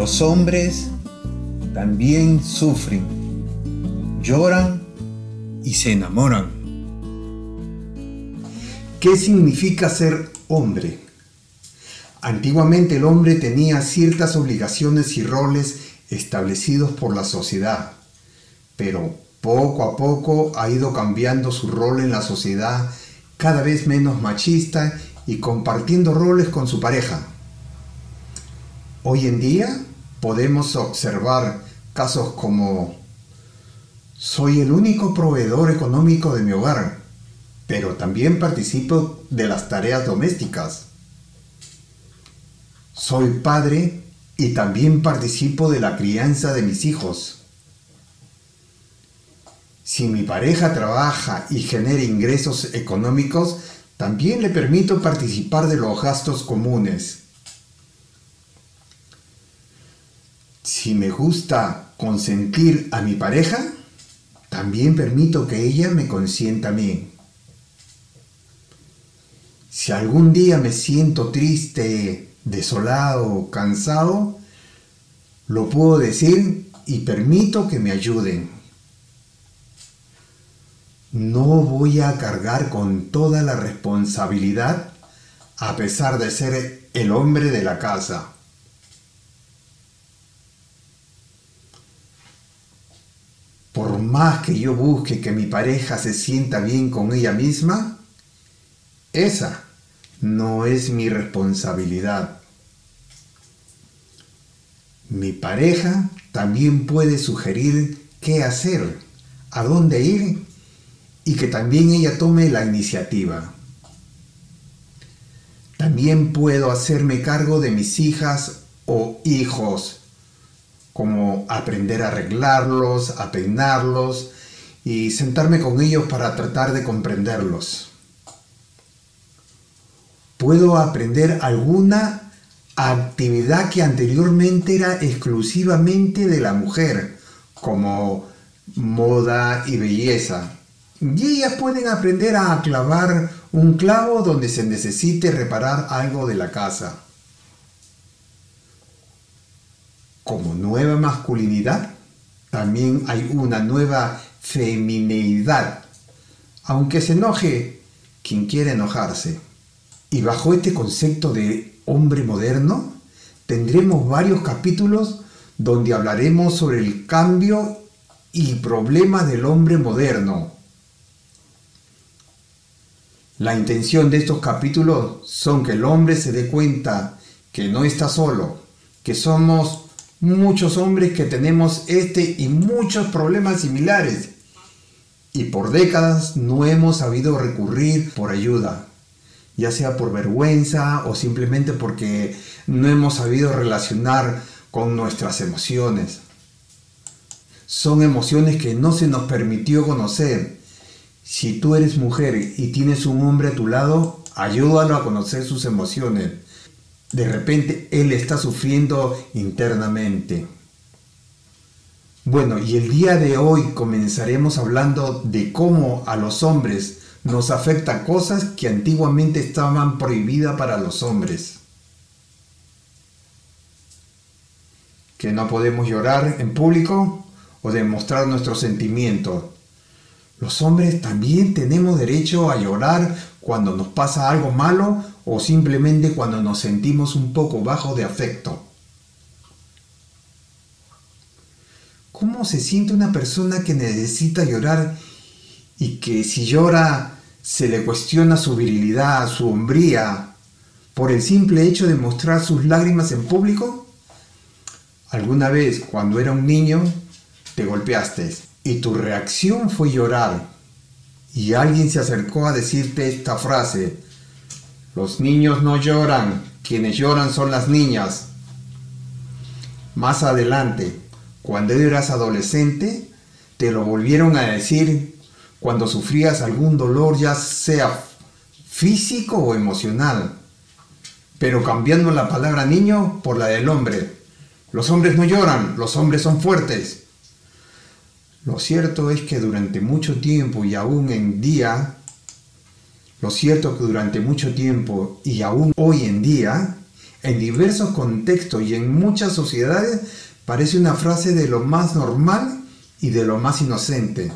Los hombres también sufren, lloran y se enamoran. ¿Qué significa ser hombre? Antiguamente el hombre tenía ciertas obligaciones y roles establecidos por la sociedad, pero poco a poco ha ido cambiando su rol en la sociedad cada vez menos machista y compartiendo roles con su pareja. Hoy en día podemos observar casos como soy el único proveedor económico de mi hogar, pero también participo de las tareas domésticas. Soy padre y también participo de la crianza de mis hijos. Si mi pareja trabaja y genera ingresos económicos, también le permito participar de los gastos comunes. Si me gusta consentir a mi pareja, también permito que ella me consienta a mí. Si algún día me siento triste, desolado, cansado, lo puedo decir y permito que me ayuden. No voy a cargar con toda la responsabilidad a pesar de ser el hombre de la casa. Por más que yo busque que mi pareja se sienta bien con ella misma, esa no es mi responsabilidad. Mi pareja también puede sugerir qué hacer, a dónde ir y que también ella tome la iniciativa. También puedo hacerme cargo de mis hijas o hijos, como aprender a arreglarlos, a peinarlos y sentarme con ellos para tratar de comprenderlos puedo aprender alguna actividad que anteriormente era exclusivamente de la mujer, como moda y belleza. Y ellas pueden aprender a clavar un clavo donde se necesite reparar algo de la casa. Como nueva masculinidad, también hay una nueva femineidad, aunque se enoje quien quiere enojarse. Y bajo este concepto de hombre moderno, tendremos varios capítulos donde hablaremos sobre el cambio y problemas del hombre moderno. La intención de estos capítulos son que el hombre se dé cuenta que no está solo, que somos muchos hombres que tenemos este y muchos problemas similares y por décadas no hemos sabido recurrir por ayuda ya sea por vergüenza o simplemente porque no hemos sabido relacionar con nuestras emociones. Son emociones que no se nos permitió conocer. Si tú eres mujer y tienes un hombre a tu lado, ayúdalo a conocer sus emociones. De repente él está sufriendo internamente. Bueno, y el día de hoy comenzaremos hablando de cómo a los hombres nos afecta cosas que antiguamente estaban prohibidas para los hombres. Que no podemos llorar en público o demostrar nuestros sentimientos. Los hombres también tenemos derecho a llorar cuando nos pasa algo malo o simplemente cuando nos sentimos un poco bajo de afecto. ¿Cómo se siente una persona que necesita llorar y que si llora se le cuestiona su virilidad, su hombría, por el simple hecho de mostrar sus lágrimas en público? ¿Alguna vez cuando era un niño te golpeaste y tu reacción fue llorar y alguien se acercó a decirte esta frase, los niños no lloran, quienes lloran son las niñas? Más adelante, cuando eras adolescente, te lo volvieron a decir cuando sufrías algún dolor, ya sea físico o emocional, pero cambiando la palabra niño por la del hombre. Los hombres no lloran, los hombres son fuertes. Lo cierto es que durante mucho tiempo y aún en día, lo cierto es que durante mucho tiempo y aún hoy en día, en diversos contextos y en muchas sociedades parece una frase de lo más normal y de lo más inocente.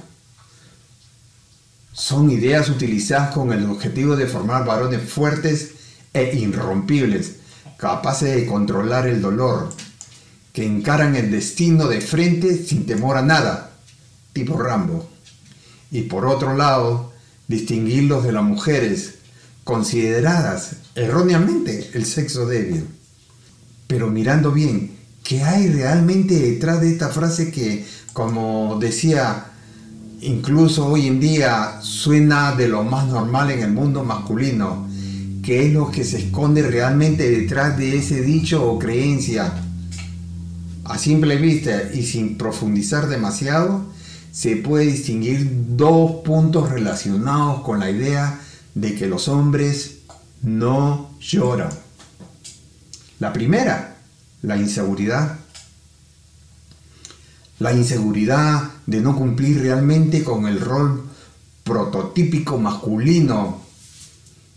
Son ideas utilizadas con el objetivo de formar varones fuertes e irrompibles, capaces de controlar el dolor, que encaran el destino de frente sin temor a nada, tipo Rambo. Y por otro lado, distinguirlos de las mujeres, consideradas erróneamente el sexo débil. Pero mirando bien, ¿qué hay realmente detrás de esta frase que, como decía, incluso hoy en día suena de lo más normal en el mundo masculino? ¿Qué es lo que se esconde realmente detrás de ese dicho o creencia? A simple vista y sin profundizar demasiado, se puede distinguir dos puntos relacionados con la idea de que los hombres no lloran. La primera, la inseguridad. La inseguridad de no cumplir realmente con el rol prototípico masculino.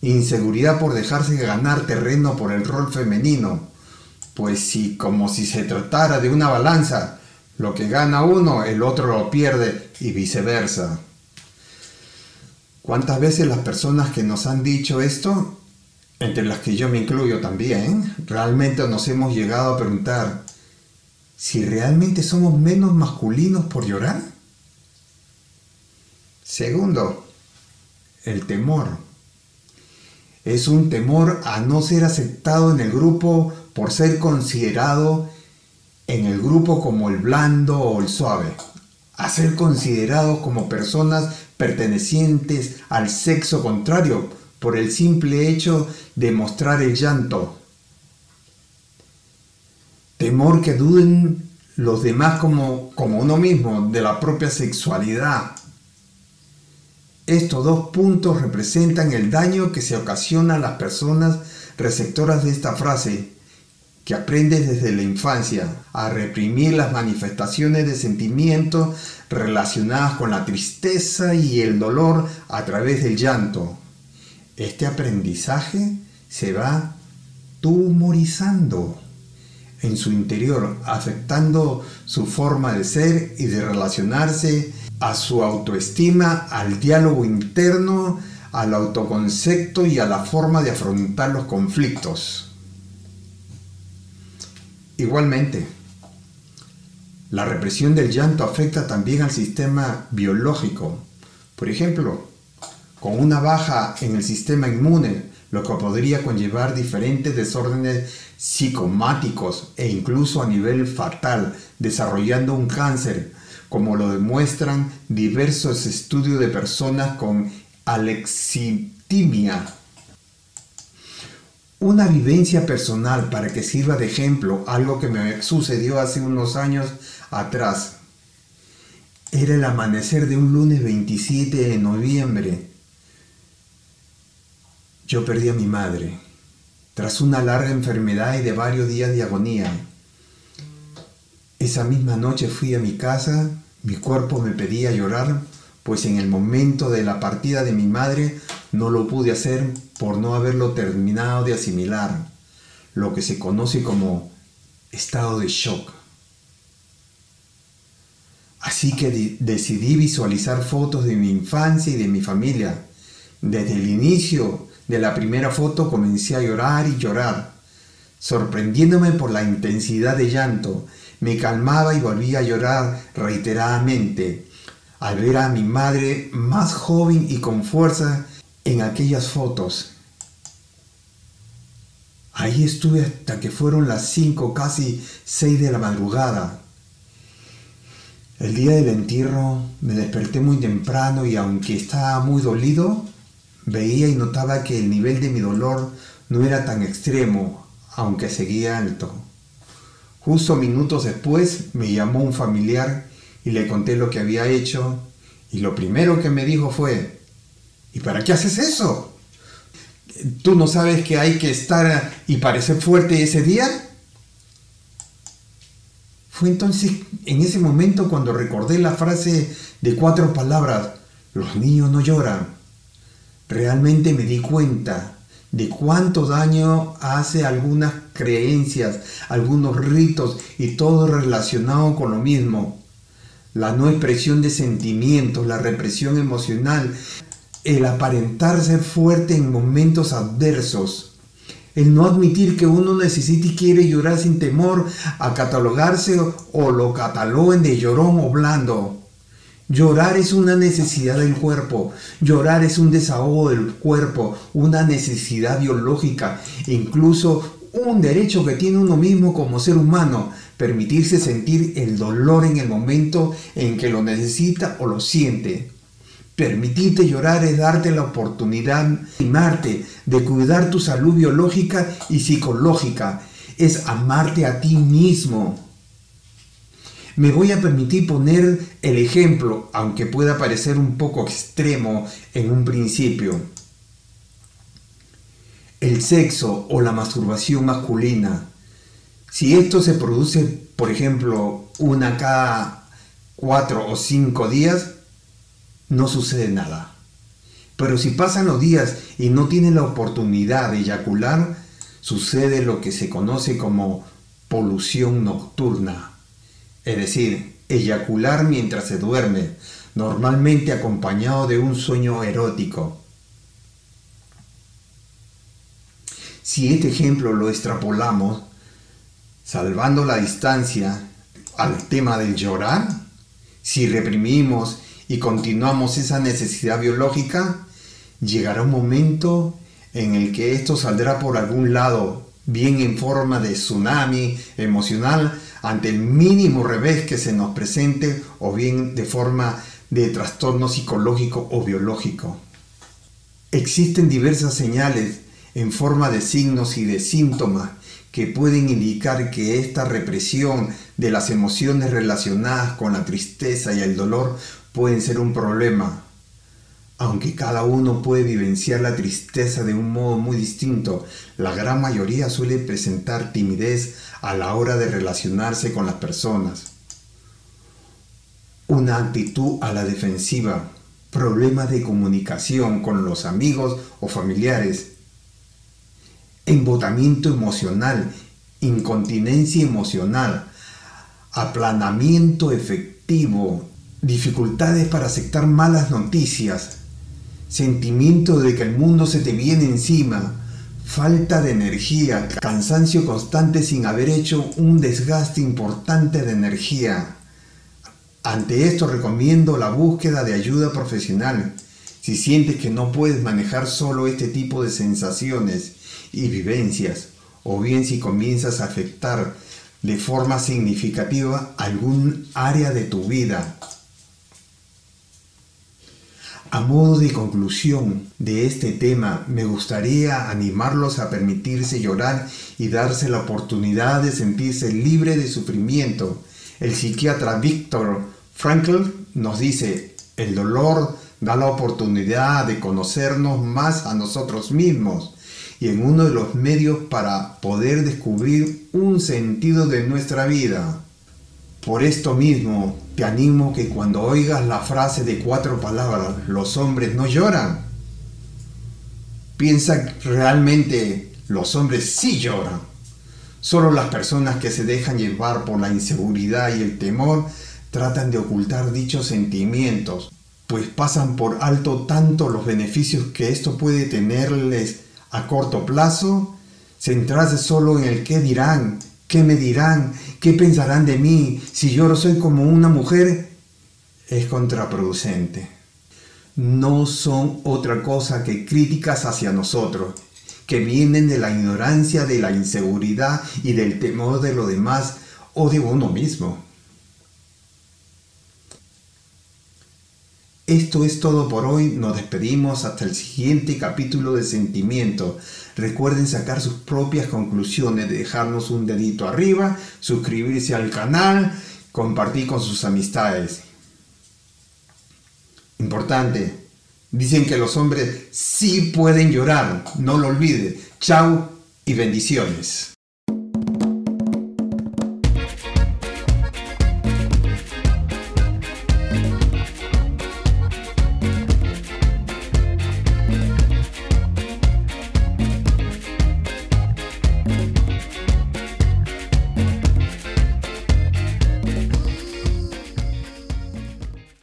Inseguridad por dejarse ganar terreno por el rol femenino. Pues si como si se tratara de una balanza, lo que gana uno, el otro lo pierde y viceversa. ¿Cuántas veces las personas que nos han dicho esto, entre las que yo me incluyo también, realmente nos hemos llegado a preguntar si realmente somos menos masculinos por llorar? Segundo, el temor. Es un temor a no ser aceptado en el grupo por ser considerado en el grupo como el blando o el suave, a ser considerados como personas pertenecientes al sexo contrario por el simple hecho de mostrar el llanto. Temor que duden los demás como, como uno mismo de la propia sexualidad. Estos dos puntos representan el daño que se ocasiona a las personas receptoras de esta frase que aprendes desde la infancia a reprimir las manifestaciones de sentimientos relacionadas con la tristeza y el dolor a través del llanto. Este aprendizaje se va tumorizando en su interior, afectando su forma de ser y de relacionarse, a su autoestima, al diálogo interno, al autoconcepto y a la forma de afrontar los conflictos. Igualmente, la represión del llanto afecta también al sistema biológico. Por ejemplo, con una baja en el sistema inmune, lo que podría conllevar diferentes desórdenes psicomáticos e incluso a nivel fatal, desarrollando un cáncer, como lo demuestran diversos estudios de personas con alexitimia una vivencia personal para que sirva de ejemplo, algo que me sucedió hace unos años atrás. Era el amanecer de un lunes 27 de noviembre. Yo perdí a mi madre, tras una larga enfermedad y de varios días de agonía. Esa misma noche fui a mi casa, mi cuerpo me pedía llorar, pues en el momento de la partida de mi madre no lo pude hacer por no haberlo terminado de asimilar, lo que se conoce como estado de shock. Así que decidí visualizar fotos de mi infancia y de mi familia. Desde el inicio de la primera foto comencé a llorar y llorar, sorprendiéndome por la intensidad de llanto. Me calmaba y volvía a llorar reiteradamente al ver a mi madre más joven y con fuerza en aquellas fotos. Ahí estuve hasta que fueron las 5, casi 6 de la madrugada. El día del entierro me desperté muy temprano y aunque estaba muy dolido, veía y notaba que el nivel de mi dolor no era tan extremo, aunque seguía alto. Justo minutos después me llamó un familiar y le conté lo que había hecho y lo primero que me dijo fue, ¿Y para qué haces eso? ¿Tú no sabes que hay que estar y parecer fuerte ese día? Fue entonces en ese momento cuando recordé la frase de cuatro palabras, los niños no lloran. Realmente me di cuenta de cuánto daño hace algunas creencias, algunos ritos y todo relacionado con lo mismo. La no expresión de sentimientos, la represión emocional, el aparentarse fuerte en momentos adversos, el no admitir que uno necesita y quiere llorar sin temor a catalogarse o lo cataloguen de llorón o blando. Llorar es una necesidad del cuerpo, llorar es un desahogo del cuerpo, una necesidad biológica, incluso un derecho que tiene uno mismo como ser humano, permitirse sentir el dolor en el momento en que lo necesita o lo siente. Permitirte llorar es darte la oportunidad de amarte, de cuidar tu salud biológica y psicológica, es amarte a ti mismo. Me voy a permitir poner el ejemplo, aunque pueda parecer un poco extremo en un principio. El sexo o la masturbación masculina. Si esto se produce, por ejemplo, una cada cuatro o cinco días, no sucede nada. Pero si pasan los días y no tienen la oportunidad de eyacular, sucede lo que se conoce como polución nocturna es decir, eyacular mientras se duerme, normalmente acompañado de un sueño erótico. Si este ejemplo lo extrapolamos, salvando la distancia al tema del llorar, si reprimimos y continuamos esa necesidad biológica, llegará un momento en el que esto saldrá por algún lado, bien en forma de tsunami emocional, ante el mínimo revés que se nos presente o bien de forma de trastorno psicológico o biológico. Existen diversas señales en forma de signos y de síntomas que pueden indicar que esta represión de las emociones relacionadas con la tristeza y el dolor pueden ser un problema aunque cada uno puede vivenciar la tristeza de un modo muy distinto, la gran mayoría suele presentar timidez a la hora de relacionarse con las personas. Una actitud a la defensiva, problemas de comunicación con los amigos o familiares, embotamiento emocional, incontinencia emocional, aplanamiento efectivo, dificultades para aceptar malas noticias, sentimiento de que el mundo se te viene encima, falta de energía, cansancio constante sin haber hecho un desgaste importante de energía. Ante esto recomiendo la búsqueda de ayuda profesional. Si sientes que no puedes manejar solo este tipo de sensaciones y vivencias, o bien si comienzas a afectar de forma significativa algún área de tu vida, a modo de conclusión de este tema, me gustaría animarlos a permitirse llorar y darse la oportunidad de sentirse libre de sufrimiento. El psiquiatra Viktor Frankl nos dice, el dolor da la oportunidad de conocernos más a nosotros mismos y en uno de los medios para poder descubrir un sentido de nuestra vida. Por esto mismo, te animo que cuando oigas la frase de cuatro palabras, los hombres no lloran, piensa realmente los hombres sí lloran. Solo las personas que se dejan llevar por la inseguridad y el temor tratan de ocultar dichos sentimientos, pues pasan por alto tanto los beneficios que esto puede tenerles a corto plazo, centrarse solo en el qué dirán ¿Qué me dirán? ¿Qué pensarán de mí? Si yo soy como una mujer, es contraproducente. No son otra cosa que críticas hacia nosotros, que vienen de la ignorancia, de la inseguridad y del temor de lo demás o de uno mismo. Esto es todo por hoy. Nos despedimos hasta el siguiente capítulo de Sentimiento. Recuerden sacar sus propias conclusiones, dejarnos un dedito arriba, suscribirse al canal, compartir con sus amistades. Importante. Dicen que los hombres sí pueden llorar. No lo olvide. Chao y bendiciones.